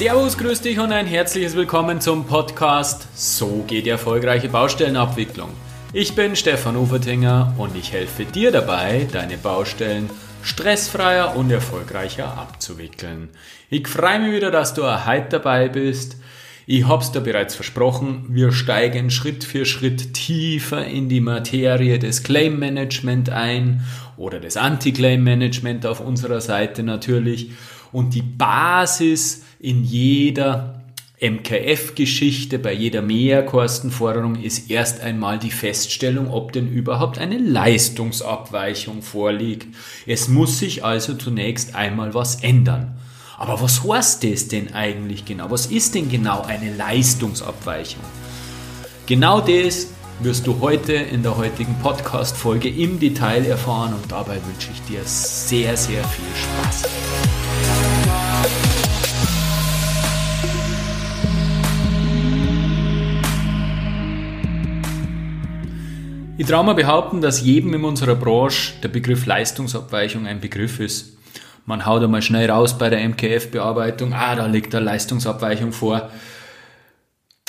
Servus, grüß dich und ein herzliches Willkommen zum Podcast So geht die erfolgreiche Baustellenabwicklung. Ich bin Stefan Ufertinger und ich helfe dir dabei, deine Baustellen stressfreier und erfolgreicher abzuwickeln. Ich freue mich wieder, dass du heute dabei bist. Ich hab's dir bereits versprochen, wir steigen Schritt für Schritt tiefer in die Materie des Claim Management ein oder des Anti-Claim Management auf unserer Seite natürlich. Und die Basis in jeder MKF-Geschichte, bei jeder Mehrkostenforderung ist erst einmal die Feststellung, ob denn überhaupt eine Leistungsabweichung vorliegt. Es muss sich also zunächst einmal was ändern. Aber was heißt das denn eigentlich genau? Was ist denn genau eine Leistungsabweichung? Genau das wirst du heute in der heutigen Podcast-Folge im Detail erfahren und dabei wünsche ich dir sehr, sehr viel Spaß. Ich traue mir behaupten, dass jedem in unserer Branche der Begriff Leistungsabweichung ein Begriff ist. Man haut einmal schnell raus bei der MKF-Bearbeitung, ah, da liegt eine Leistungsabweichung vor.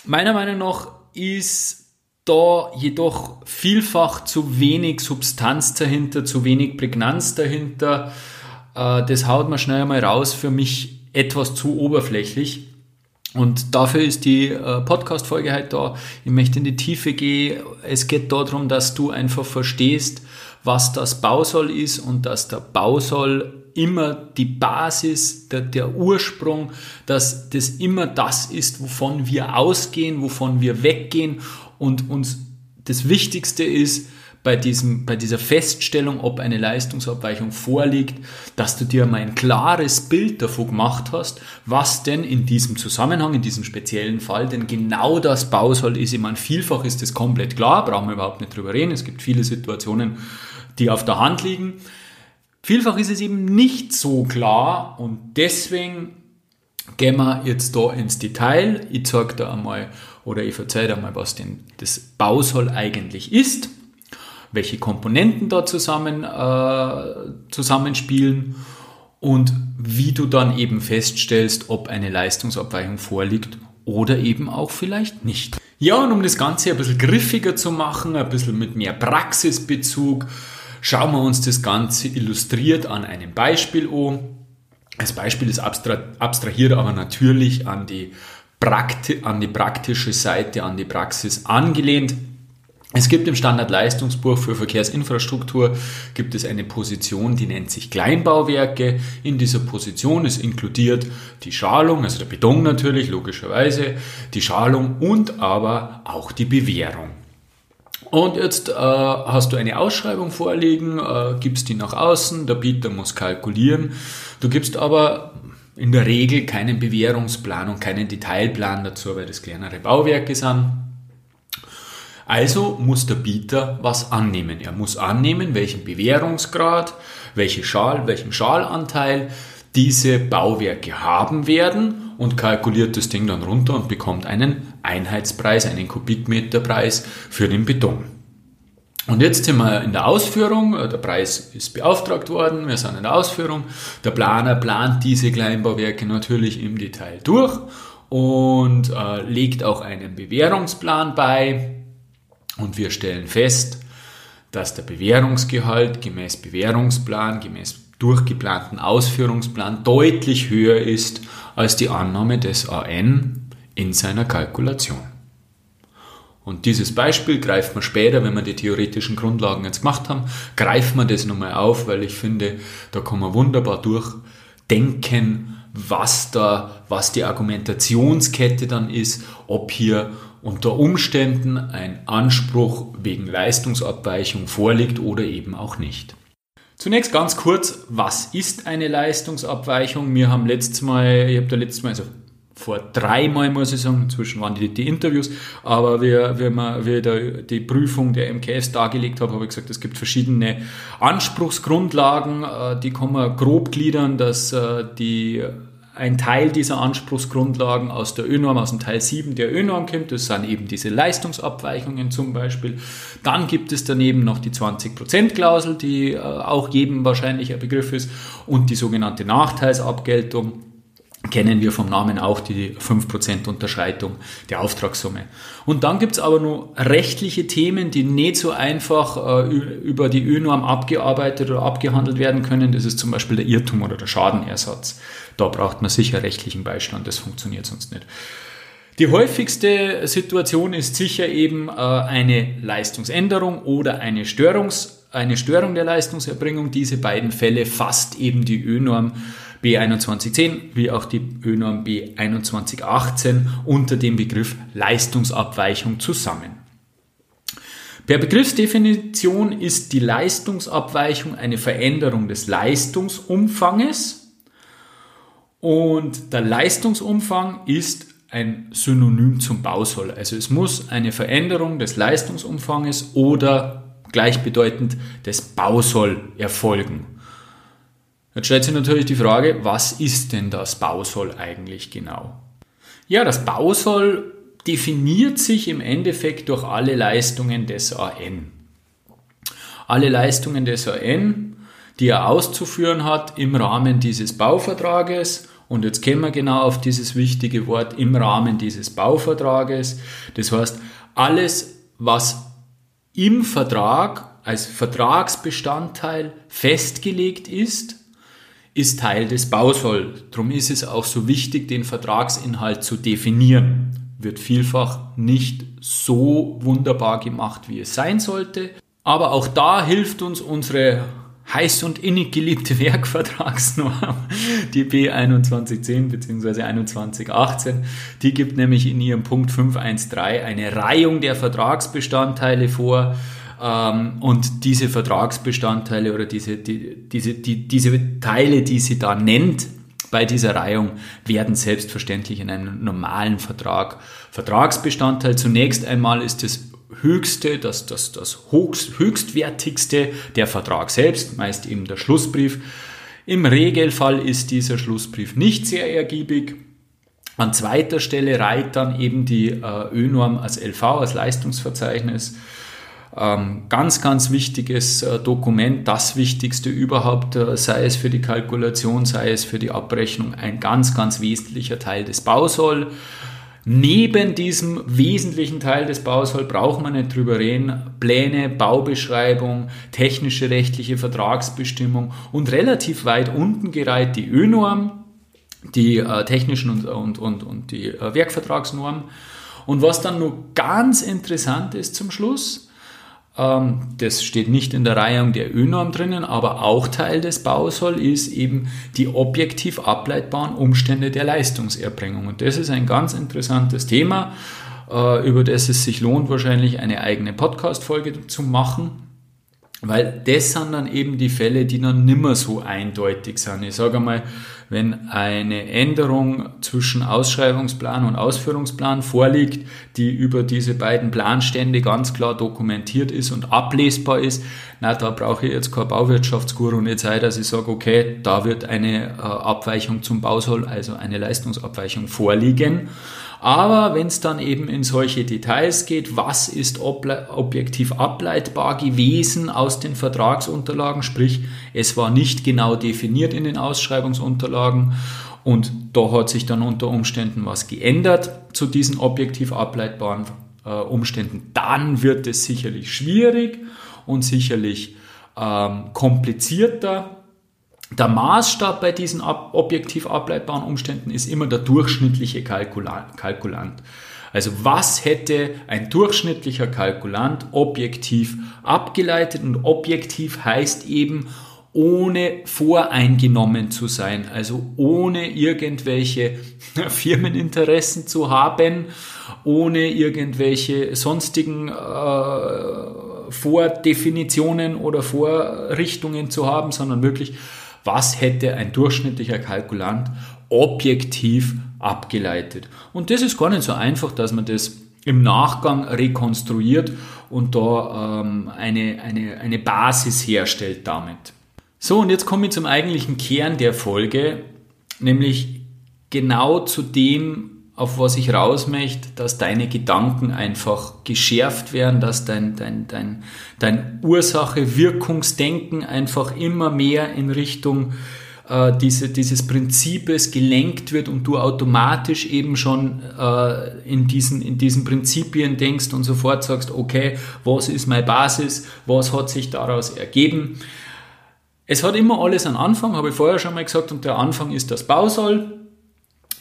Meiner Meinung nach ist da jedoch vielfach zu wenig Substanz dahinter, zu wenig Prägnanz dahinter. Äh, das haut man schnell einmal raus, für mich etwas zu oberflächlich. Und dafür ist die äh, Podcast-Folge heute da. Ich möchte in die Tiefe gehen. Es geht darum, dass du einfach verstehst, was das Bausoll ist und dass der Bausoll immer die Basis, der, der Ursprung, dass das immer das ist, wovon wir ausgehen, wovon wir weggehen und uns das Wichtigste ist, bei, diesem, bei dieser Feststellung, ob eine Leistungsabweichung vorliegt, dass du dir mal ein klares Bild davon gemacht hast, was denn in diesem Zusammenhang, in diesem speziellen Fall denn genau das Bausoll ist. Ich meine, vielfach ist das komplett klar, brauchen wir überhaupt nicht drüber reden. Es gibt viele Situationen, die auf der Hand liegen. Vielfach ist es eben nicht so klar und deswegen gehen wir jetzt da ins Detail. Ich zeige da einmal oder ich erzähle da mal, was denn das Bausoll eigentlich ist welche Komponenten da zusammen, äh, zusammenspielen und wie du dann eben feststellst, ob eine Leistungsabweichung vorliegt oder eben auch vielleicht nicht. Ja, und um das Ganze ein bisschen griffiger zu machen, ein bisschen mit mehr Praxisbezug, schauen wir uns das Ganze illustriert an einem Beispiel an. Das Beispiel ist abstrahiert aber natürlich an die, an die praktische Seite, an die Praxis angelehnt. Es gibt im Standardleistungsbuch für Verkehrsinfrastruktur gibt es eine Position, die nennt sich Kleinbauwerke. In dieser Position ist inkludiert die Schalung, also der Beton natürlich, logischerweise, die Schalung und aber auch die Bewährung. Und jetzt äh, hast du eine Ausschreibung vorliegen, äh, gibst die nach außen, der Bieter muss kalkulieren. Du gibst aber in der Regel keinen Bewährungsplan und keinen Detailplan dazu, weil das kleinere Bauwerke sind. Also muss der Bieter was annehmen. Er muss annehmen, welchen Bewährungsgrad, welche Schal, welchen Schalanteil diese Bauwerke haben werden und kalkuliert das Ding dann runter und bekommt einen Einheitspreis, einen Kubikmeterpreis für den Beton. Und jetzt sind wir in der Ausführung, der Preis ist beauftragt worden, wir sind in der Ausführung. Der Planer plant diese Kleinbauwerke natürlich im Detail durch und äh, legt auch einen Bewährungsplan bei, und wir stellen fest, dass der Bewährungsgehalt gemäß Bewährungsplan, gemäß durchgeplanten Ausführungsplan deutlich höher ist als die Annahme des AN in seiner Kalkulation. Und dieses Beispiel greift man später, wenn wir die theoretischen Grundlagen jetzt gemacht haben, greift man das nochmal auf, weil ich finde, da kann man wunderbar durchdenken, was da, was die Argumentationskette dann ist, ob hier unter Umständen ein Anspruch wegen Leistungsabweichung vorliegt oder eben auch nicht. Zunächst ganz kurz, was ist eine Leistungsabweichung? Wir haben letztes Mal, ich habe da letztes Mal, also vor dreimal muss ich sagen, inzwischen waren die, die Interviews, aber wir, wir, wir da die Prüfung der MKS dargelegt haben, habe ich gesagt, es gibt verschiedene Anspruchsgrundlagen, äh, die kann man grob gliedern, dass äh, die ein Teil dieser Anspruchsgrundlagen aus der ÖNorm, aus dem Teil 7 der ÖNorm kommt. Das sind eben diese Leistungsabweichungen zum Beispiel. Dann gibt es daneben noch die 20%-Klausel, die äh, auch jedem wahrscheinlich ein Begriff ist, und die sogenannte Nachteilsabgeltung. kennen wir vom Namen auch die 5% Unterschreitung der Auftragssumme. Und dann gibt's aber nur rechtliche Themen, die nicht so einfach äh, über die ÖNorm abgearbeitet oder abgehandelt werden können. Das ist zum Beispiel der Irrtum oder der Schadenersatz. Da braucht man sicher rechtlichen Beistand, das funktioniert sonst nicht. Die häufigste Situation ist sicher eben äh, eine Leistungsänderung oder eine, Störungs, eine Störung der Leistungserbringung. Diese beiden Fälle fasst eben die ÖNorm B2110 wie auch die ÖNORM B2118 unter dem Begriff Leistungsabweichung zusammen. Per Begriffsdefinition ist die Leistungsabweichung eine Veränderung des Leistungsumfanges und der Leistungsumfang ist ein Synonym zum Bausoll. Also es muss eine Veränderung des Leistungsumfanges oder gleichbedeutend des Bausoll erfolgen. Jetzt stellt sich natürlich die Frage, was ist denn das Bausoll eigentlich genau? Ja, das Bausoll definiert sich im Endeffekt durch alle Leistungen des AN. Alle Leistungen des AN, die er auszuführen hat im Rahmen dieses Bauvertrages. Und jetzt kommen wir genau auf dieses wichtige Wort im Rahmen dieses Bauvertrages. Das heißt, alles, was im Vertrag als Vertragsbestandteil festgelegt ist, ist Teil des Bausoll. Darum ist es auch so wichtig, den Vertragsinhalt zu definieren. Wird vielfach nicht so wunderbar gemacht, wie es sein sollte. Aber auch da hilft uns unsere heiß und innig geliebte Werkvertragsnorm, die B2110 bzw. 2118. Die gibt nämlich in ihrem Punkt 513 eine Reihung der Vertragsbestandteile vor, ähm, und diese Vertragsbestandteile oder diese, die, diese, die, diese Teile, die sie da nennt, bei dieser Reihung werden selbstverständlich in einem normalen Vertrag Vertragsbestandteil. Zunächst einmal ist das höchste, das, das, das höchst, höchstwertigste der Vertrag selbst, meist eben der Schlussbrief. Im Regelfall ist dieser Schlussbrief nicht sehr ergiebig. An zweiter Stelle reiht dann eben die äh, ÖNorm als LV, als Leistungsverzeichnis ähm, ganz, ganz wichtiges äh, Dokument, das wichtigste überhaupt, äh, sei es für die Kalkulation, sei es für die Abrechnung, ein ganz, ganz wesentlicher Teil des Bausoll. Neben diesem wesentlichen Teil des Bausoll braucht man nicht drüber reden. Pläne, Baubeschreibung, technische rechtliche Vertragsbestimmung und relativ weit unten gereiht die ÖNorm, die äh, technischen und, und, und, und die äh, Werkvertragsnorm. Und was dann nur ganz interessant ist zum Schluss, das steht nicht in der Reihung der ÖNorm drinnen, aber auch Teil des Bausoll ist eben die objektiv ableitbaren Umstände der Leistungserbringung. Und das ist ein ganz interessantes Thema, äh, über das es sich lohnt, wahrscheinlich eine eigene Podcast-Folge zu machen. Weil das sind dann eben die Fälle, die dann nimmer so eindeutig sind. Ich sage mal, wenn eine Änderung zwischen Ausschreibungsplan und Ausführungsplan vorliegt, die über diese beiden Planstände ganz klar dokumentiert ist und ablesbar ist, na, da brauche ich jetzt kein Bauwirtschaftsguru nicht sein, dass ich sage, okay, da wird eine äh, Abweichung zum Bausoll, also eine Leistungsabweichung vorliegen. Aber wenn es dann eben in solche Details geht, was ist objektiv ableitbar gewesen aus den Vertragsunterlagen, sprich es war nicht genau definiert in den Ausschreibungsunterlagen und da hat sich dann unter Umständen was geändert zu diesen objektiv ableitbaren äh, Umständen, dann wird es sicherlich schwierig und sicherlich ähm, komplizierter der Maßstab bei diesen objektiv ableitbaren Umständen ist immer der durchschnittliche Kalkulant. Also was hätte ein durchschnittlicher Kalkulant objektiv abgeleitet und objektiv heißt eben ohne voreingenommen zu sein, also ohne irgendwelche Firmeninteressen zu haben, ohne irgendwelche sonstigen äh, Vordefinitionen oder Vorrichtungen zu haben, sondern wirklich was hätte ein durchschnittlicher Kalkulant objektiv abgeleitet. Und das ist gar nicht so einfach, dass man das im Nachgang rekonstruiert und da ähm, eine, eine, eine Basis herstellt damit. So, und jetzt komme ich zum eigentlichen Kern der Folge, nämlich genau zu dem, auf was ich raus möchte, dass deine Gedanken einfach geschärft werden, dass dein, dein, dein, dein Ursache-Wirkungsdenken einfach immer mehr in Richtung äh, diese, dieses Prinzips gelenkt wird und du automatisch eben schon äh, in, diesen, in diesen Prinzipien denkst und sofort sagst, okay, was ist meine Basis, was hat sich daraus ergeben. Es hat immer alles einen Anfang, habe ich vorher schon mal gesagt, und der Anfang ist das Bausoll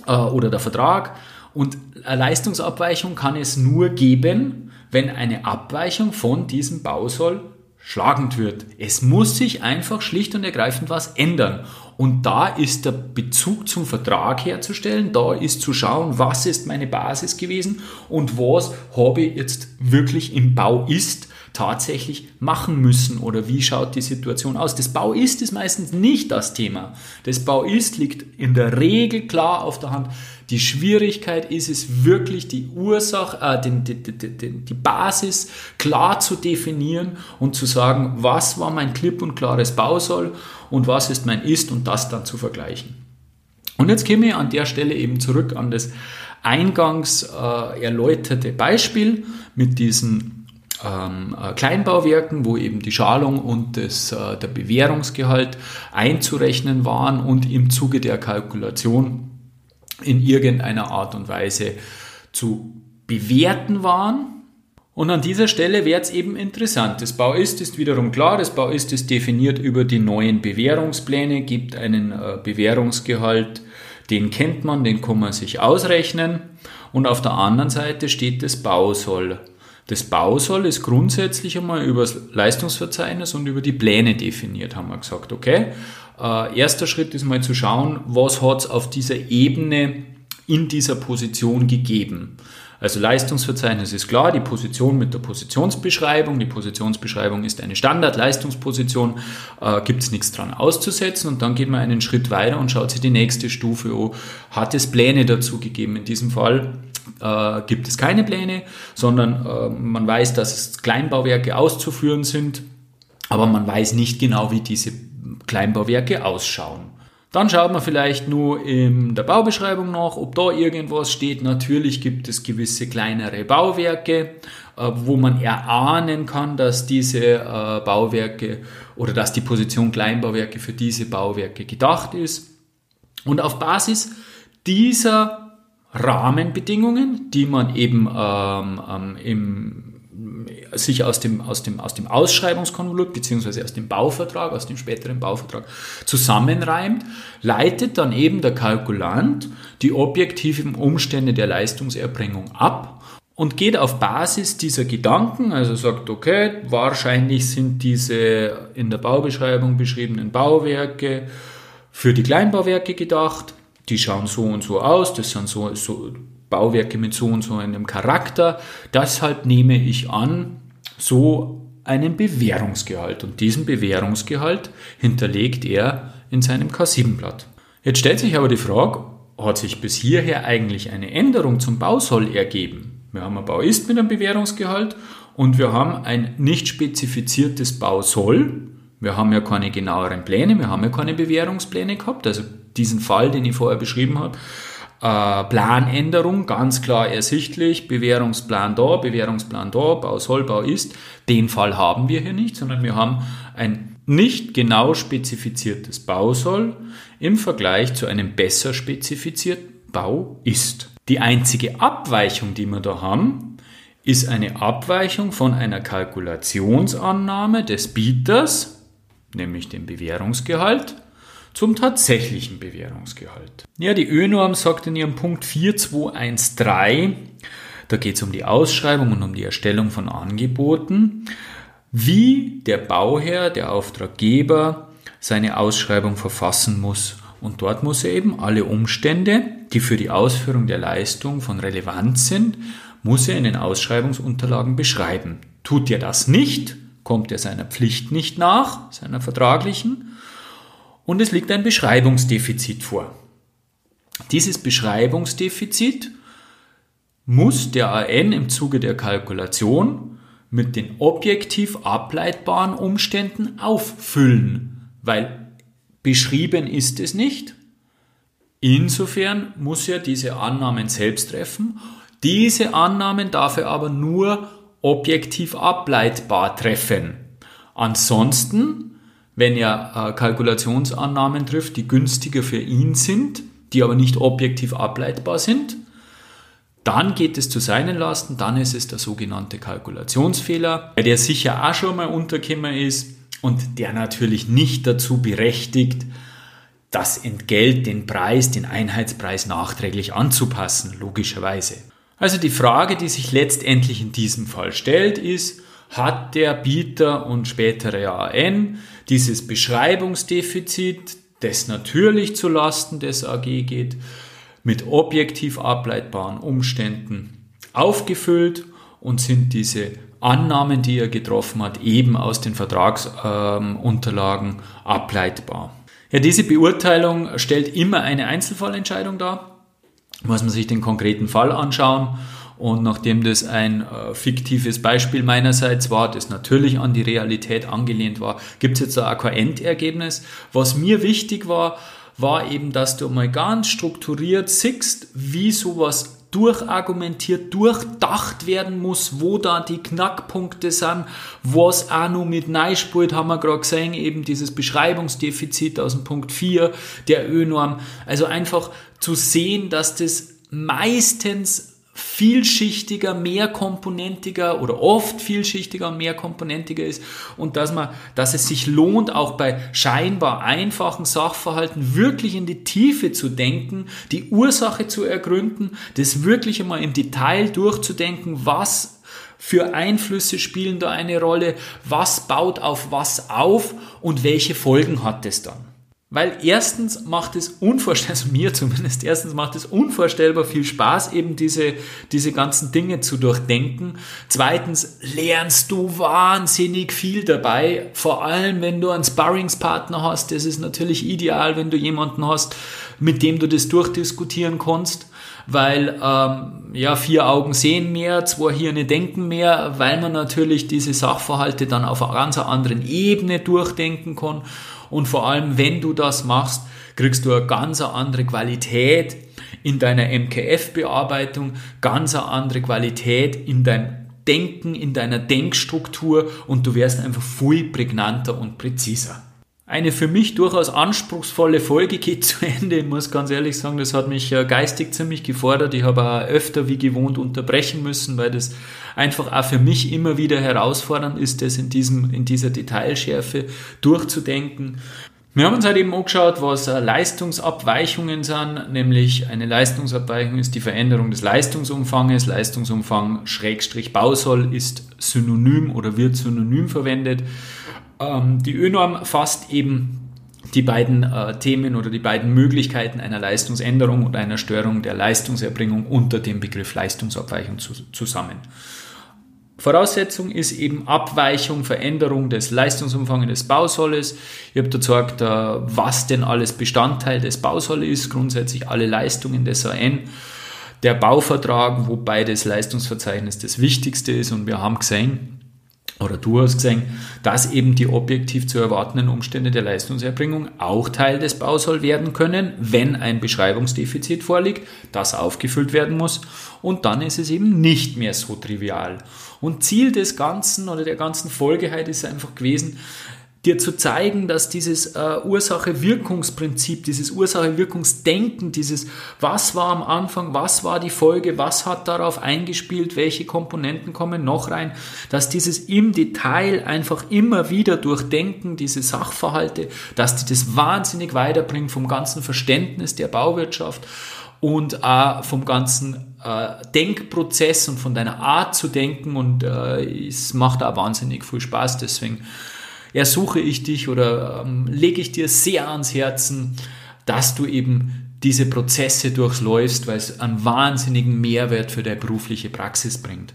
äh, oder der Vertrag. Und eine Leistungsabweichung kann es nur geben, wenn eine Abweichung von diesem Bausoll schlagend wird. Es muss sich einfach schlicht und ergreifend was ändern. Und da ist der Bezug zum Vertrag herzustellen, da ist zu schauen, was ist meine Basis gewesen und was habe ich jetzt wirklich im Bau ist tatsächlich machen müssen oder wie schaut die Situation aus. Das Bau ist ist meistens nicht das Thema. Das Bau ist liegt in der Regel klar auf der Hand. Die Schwierigkeit ist es wirklich, die Ursache, äh, den, die, die, die Basis klar zu definieren und zu sagen, was war mein klipp und klares Bausoll und was ist mein Ist und das dann zu vergleichen. Und jetzt käme ich an der Stelle eben zurück an das eingangs äh, erläuterte Beispiel mit diesen ähm, äh, Kleinbauwerken, wo eben die Schalung und das, äh, der Bewährungsgehalt einzurechnen waren und im Zuge der Kalkulation in irgendeiner Art und Weise zu bewerten waren. Und an dieser Stelle wäre es eben interessant. Das Bauist ist wiederum klar, das Bauist ist definiert über die neuen Bewährungspläne, gibt einen äh, Bewährungsgehalt, den kennt man, den kann man sich ausrechnen. Und auf der anderen Seite steht das Bausoll. Das Bausoll ist grundsätzlich einmal über das Leistungsverzeichnis und über die Pläne definiert, haben wir gesagt, okay? Äh, erster Schritt ist mal zu schauen, was hat es auf dieser Ebene in dieser Position gegeben. Also Leistungsverzeichnis ist klar, die Position mit der Positionsbeschreibung. Die Positionsbeschreibung ist eine Standard-Leistungsposition, äh, gibt es nichts dran auszusetzen und dann geht man einen Schritt weiter und schaut sich die nächste Stufe an. Hat es Pläne dazu gegeben? In diesem Fall äh, gibt es keine Pläne, sondern äh, man weiß, dass Kleinbauwerke auszuführen sind, aber man weiß nicht genau, wie diese Kleinbauwerke ausschauen. Dann schaut man vielleicht nur in der Baubeschreibung nach, ob da irgendwas steht. Natürlich gibt es gewisse kleinere Bauwerke, äh, wo man erahnen kann, dass diese äh, Bauwerke oder dass die Position Kleinbauwerke für diese Bauwerke gedacht ist. Und auf Basis dieser Rahmenbedingungen, die man eben ähm, ähm im sich aus dem, aus dem, aus dem Ausschreibungskonvolut beziehungsweise aus dem Bauvertrag, aus dem späteren Bauvertrag zusammenreimt, leitet dann eben der Kalkulant die objektiven Umstände der Leistungserbringung ab und geht auf Basis dieser Gedanken, also sagt, okay, wahrscheinlich sind diese in der Baubeschreibung beschriebenen Bauwerke für die Kleinbauwerke gedacht, die schauen so und so aus, das sind so, so Bauwerke mit so und so einem Charakter. Deshalb nehme ich an, so einen Bewährungsgehalt. Und diesen Bewährungsgehalt hinterlegt er in seinem K7-Blatt. Jetzt stellt sich aber die Frage, hat sich bis hierher eigentlich eine Änderung zum Bausoll ergeben? Wir haben ein Bauist mit einem Bewährungsgehalt und wir haben ein nicht spezifiziertes Bausoll. Wir haben ja keine genaueren Pläne, wir haben ja keine Bewährungspläne gehabt. Also diesen Fall, den ich vorher beschrieben habe, äh, Planänderung, ganz klar ersichtlich, Bewährungsplan da, Bewährungsplan da, Bau soll, Bau ist. Den Fall haben wir hier nicht, sondern wir haben ein nicht genau spezifiziertes Bau soll im Vergleich zu einem besser spezifizierten Bau ist. Die einzige Abweichung, die wir da haben, ist eine Abweichung von einer Kalkulationsannahme des Bieters, nämlich dem Bewährungsgehalt, zum tatsächlichen Bewährungsgehalt. Ja, die ÖNorm sagt in ihrem Punkt 4213, da geht es um die Ausschreibung und um die Erstellung von Angeboten, wie der Bauherr, der Auftraggeber seine Ausschreibung verfassen muss. Und dort muss er eben alle Umstände, die für die Ausführung der Leistung von Relevanz sind, muss er in den Ausschreibungsunterlagen beschreiben. Tut er das nicht, kommt er seiner Pflicht nicht nach, seiner vertraglichen, und es liegt ein Beschreibungsdefizit vor. Dieses Beschreibungsdefizit muss der AN im Zuge der Kalkulation mit den objektiv ableitbaren Umständen auffüllen, weil beschrieben ist es nicht. Insofern muss er diese Annahmen selbst treffen. Diese Annahmen darf er aber nur objektiv ableitbar treffen. Ansonsten wenn er äh, Kalkulationsannahmen trifft, die günstiger für ihn sind, die aber nicht objektiv ableitbar sind. Dann geht es zu seinen Lasten, dann ist es der sogenannte Kalkulationsfehler, der sicher auch schon mal untergekommen ist und der natürlich nicht dazu berechtigt, das Entgelt, den Preis, den Einheitspreis nachträglich anzupassen, logischerweise. Also die Frage, die sich letztendlich in diesem Fall stellt, ist, hat der Bieter und spätere AN dieses Beschreibungsdefizit, das natürlich zu Lasten des AG geht, mit objektiv ableitbaren Umständen aufgefüllt und sind diese Annahmen, die er getroffen hat, eben aus den Vertragsunterlagen ähm, ableitbar. Ja, diese Beurteilung stellt immer eine Einzelfallentscheidung dar. Muss man sich den konkreten Fall anschauen. Und nachdem das ein äh, fiktives Beispiel meinerseits war, das natürlich an die Realität angelehnt war, gibt es jetzt da auch kein Endergebnis. Was mir wichtig war, war eben, dass du mal ganz strukturiert siehst, wie sowas durchargumentiert, durchdacht werden muss, wo da die Knackpunkte sind, was auch noch mit Neispult haben wir gerade gesehen, eben dieses Beschreibungsdefizit aus dem Punkt 4 der Ö-Norm. Also einfach zu sehen, dass das meistens vielschichtiger, mehrkomponentiger oder oft vielschichtiger und mehrkomponentiger ist und dass man, dass es sich lohnt, auch bei scheinbar einfachen Sachverhalten wirklich in die Tiefe zu denken, die Ursache zu ergründen, das wirklich einmal im Detail durchzudenken, was für Einflüsse spielen da eine Rolle, was baut auf was auf und welche Folgen hat es dann. Weil erstens macht es unvorstellbar, also mir zumindest, erstens macht es unvorstellbar viel Spaß, eben diese, diese ganzen Dinge zu durchdenken. Zweitens lernst du wahnsinnig viel dabei, vor allem wenn du einen Sparringspartner hast. Das ist natürlich ideal, wenn du jemanden hast, mit dem du das durchdiskutieren kannst weil ähm, ja vier Augen sehen mehr, zwei Hirne denken mehr, weil man natürlich diese Sachverhalte dann auf einer ganz anderen Ebene durchdenken kann und vor allem, wenn du das machst, kriegst du eine ganz andere Qualität in deiner MKF-Bearbeitung, ganz andere Qualität in deinem Denken, in deiner Denkstruktur und du wirst einfach viel prägnanter und präziser. Eine für mich durchaus anspruchsvolle Folge geht zu Ende. Ich muss ganz ehrlich sagen, das hat mich äh, geistig ziemlich gefordert. Ich habe auch öfter wie gewohnt unterbrechen müssen, weil das einfach auch für mich immer wieder herausfordernd ist, das in, diesem, in dieser Detailschärfe durchzudenken. Wir haben uns halt eben angeschaut, was äh, Leistungsabweichungen sind, nämlich eine Leistungsabweichung ist die Veränderung des Leistungsumfanges. Leistungsumfang Schrägstrich Bausoll ist synonym oder wird synonym verwendet. Ähm, die ÖNORM fasst eben die beiden äh, Themen oder die beiden Möglichkeiten einer Leistungsänderung und einer Störung der Leistungserbringung unter dem Begriff Leistungsabweichung zu, zusammen. Voraussetzung ist eben Abweichung, Veränderung des Leistungsumfangs des Bausolles. Ich habe da gesagt, äh, was denn alles Bestandteil des Bausolles ist, grundsätzlich alle Leistungen des AN. Der Bauvertrag, wobei das Leistungsverzeichnis das Wichtigste ist und wir haben gesehen, oder du hast gesehen, dass eben die objektiv zu erwartenden Umstände der Leistungserbringung auch Teil des Baus soll werden können, wenn ein Beschreibungsdefizit vorliegt, das aufgefüllt werden muss und dann ist es eben nicht mehr so trivial. Und Ziel des Ganzen oder der ganzen Folge heute ist einfach gewesen, dir zu zeigen, dass dieses äh, Ursache-Wirkungsprinzip, dieses Ursache-Wirkungsdenken, dieses was war am Anfang, was war die Folge, was hat darauf eingespielt, welche Komponenten kommen noch rein, dass dieses im Detail einfach immer wieder durchdenken, diese Sachverhalte, dass die das wahnsinnig weiterbringt vom ganzen Verständnis der Bauwirtschaft und auch vom ganzen äh, Denkprozess und von deiner Art zu denken und äh, es macht auch wahnsinnig viel Spaß, deswegen ersuche ich dich oder ähm, lege ich dir sehr ans Herzen, dass du eben diese Prozesse durchläufst, weil es einen wahnsinnigen Mehrwert für deine berufliche Praxis bringt.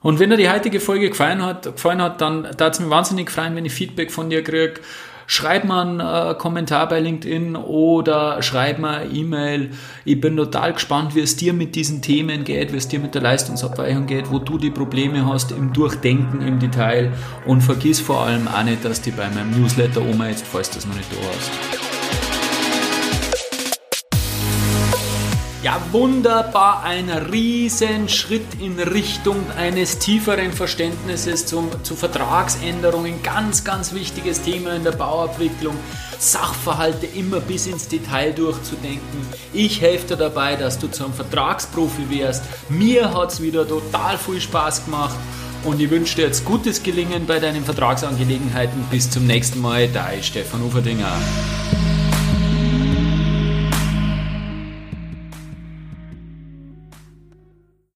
Und wenn dir die heutige Folge gefallen hat, gefallen hat dann darf es mir wahnsinnig freuen, wenn ich Feedback von dir kriege schreib mal einen äh, Kommentar bei LinkedIn oder schreib mal E-Mail. Ich bin total gespannt, wie es dir mit diesen Themen geht, wie es dir mit der Leistungsabweichung geht, wo du die Probleme hast im Durchdenken im Detail und vergiss vor allem auch nicht, dass die bei meinem Newsletter Oma jetzt, falls du das noch nicht da hast. Ja, wunderbar, ein riesen Schritt in Richtung eines tieferen Verständnisses zu, zu Vertragsänderungen. Ganz, ganz wichtiges Thema in der Bauabwicklung. Sachverhalte immer bis ins Detail durchzudenken. Ich helfe dir dabei, dass du zum Vertragsprofi wirst. Mir hat es wieder total viel Spaß gemacht und ich wünsche dir jetzt gutes Gelingen bei deinen Vertragsangelegenheiten. Bis zum nächsten Mal, dein Stefan Uferdinger.